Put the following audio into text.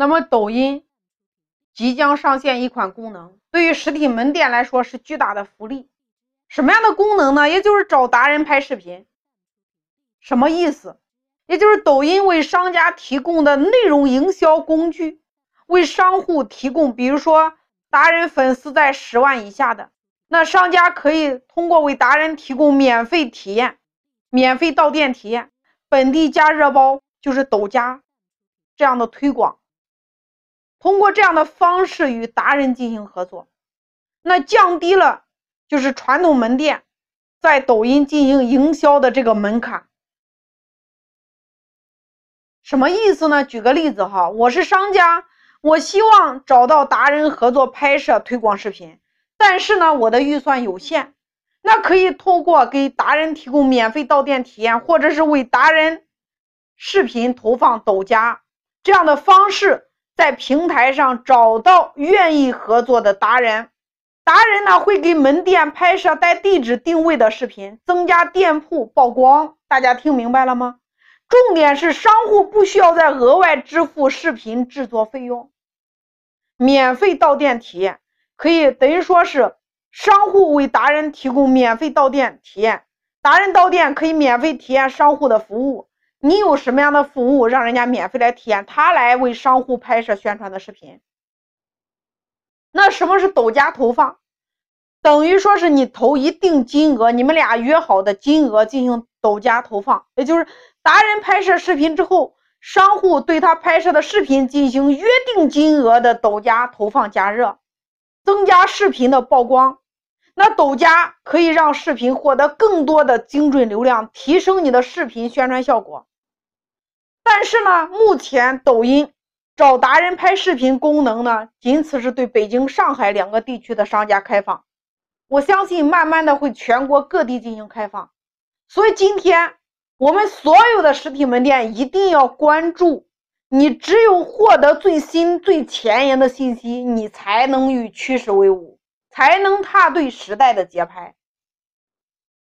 那么抖音即将上线一款功能，对于实体门店来说是巨大的福利。什么样的功能呢？也就是找达人拍视频。什么意思？也就是抖音为商家提供的内容营销工具，为商户提供，比如说达人粉丝在十万以下的，那商家可以通过为达人提供免费体验、免费到店体验、本地加热包，就是抖加这样的推广。通过这样的方式与达人进行合作，那降低了就是传统门店在抖音进行营销的这个门槛。什么意思呢？举个例子哈，我是商家，我希望找到达人合作拍摄推广视频，但是呢，我的预算有限，那可以通过给达人提供免费到店体验，或者是为达人视频投放抖加这样的方式。在平台上找到愿意合作的达人，达人呢会给门店拍摄带地址定位的视频，增加店铺曝光。大家听明白了吗？重点是商户不需要再额外支付视频制作费用，免费到店体验可以等于说是商户为达人提供免费到店体验，达人到店可以免费体验商户的服务。你有什么样的服务，让人家免费来体验，他来为商户拍摄宣传的视频。那什么是抖加投放？等于说是你投一定金额，你们俩约好的金额进行抖加投放，也就是达人拍摄视频之后，商户对他拍摄的视频进行约定金额的抖加投放加热，增加视频的曝光。那抖加可以让视频获得更多的精准流量，提升你的视频宣传效果。但是呢，目前抖音找达人拍视频功能呢，仅此是对北京、上海两个地区的商家开放。我相信慢慢的会全国各地进行开放。所以今天我们所有的实体门店一定要关注，你只有获得最新最前沿的信息，你才能与趋势为伍。才能踏对时代的节拍。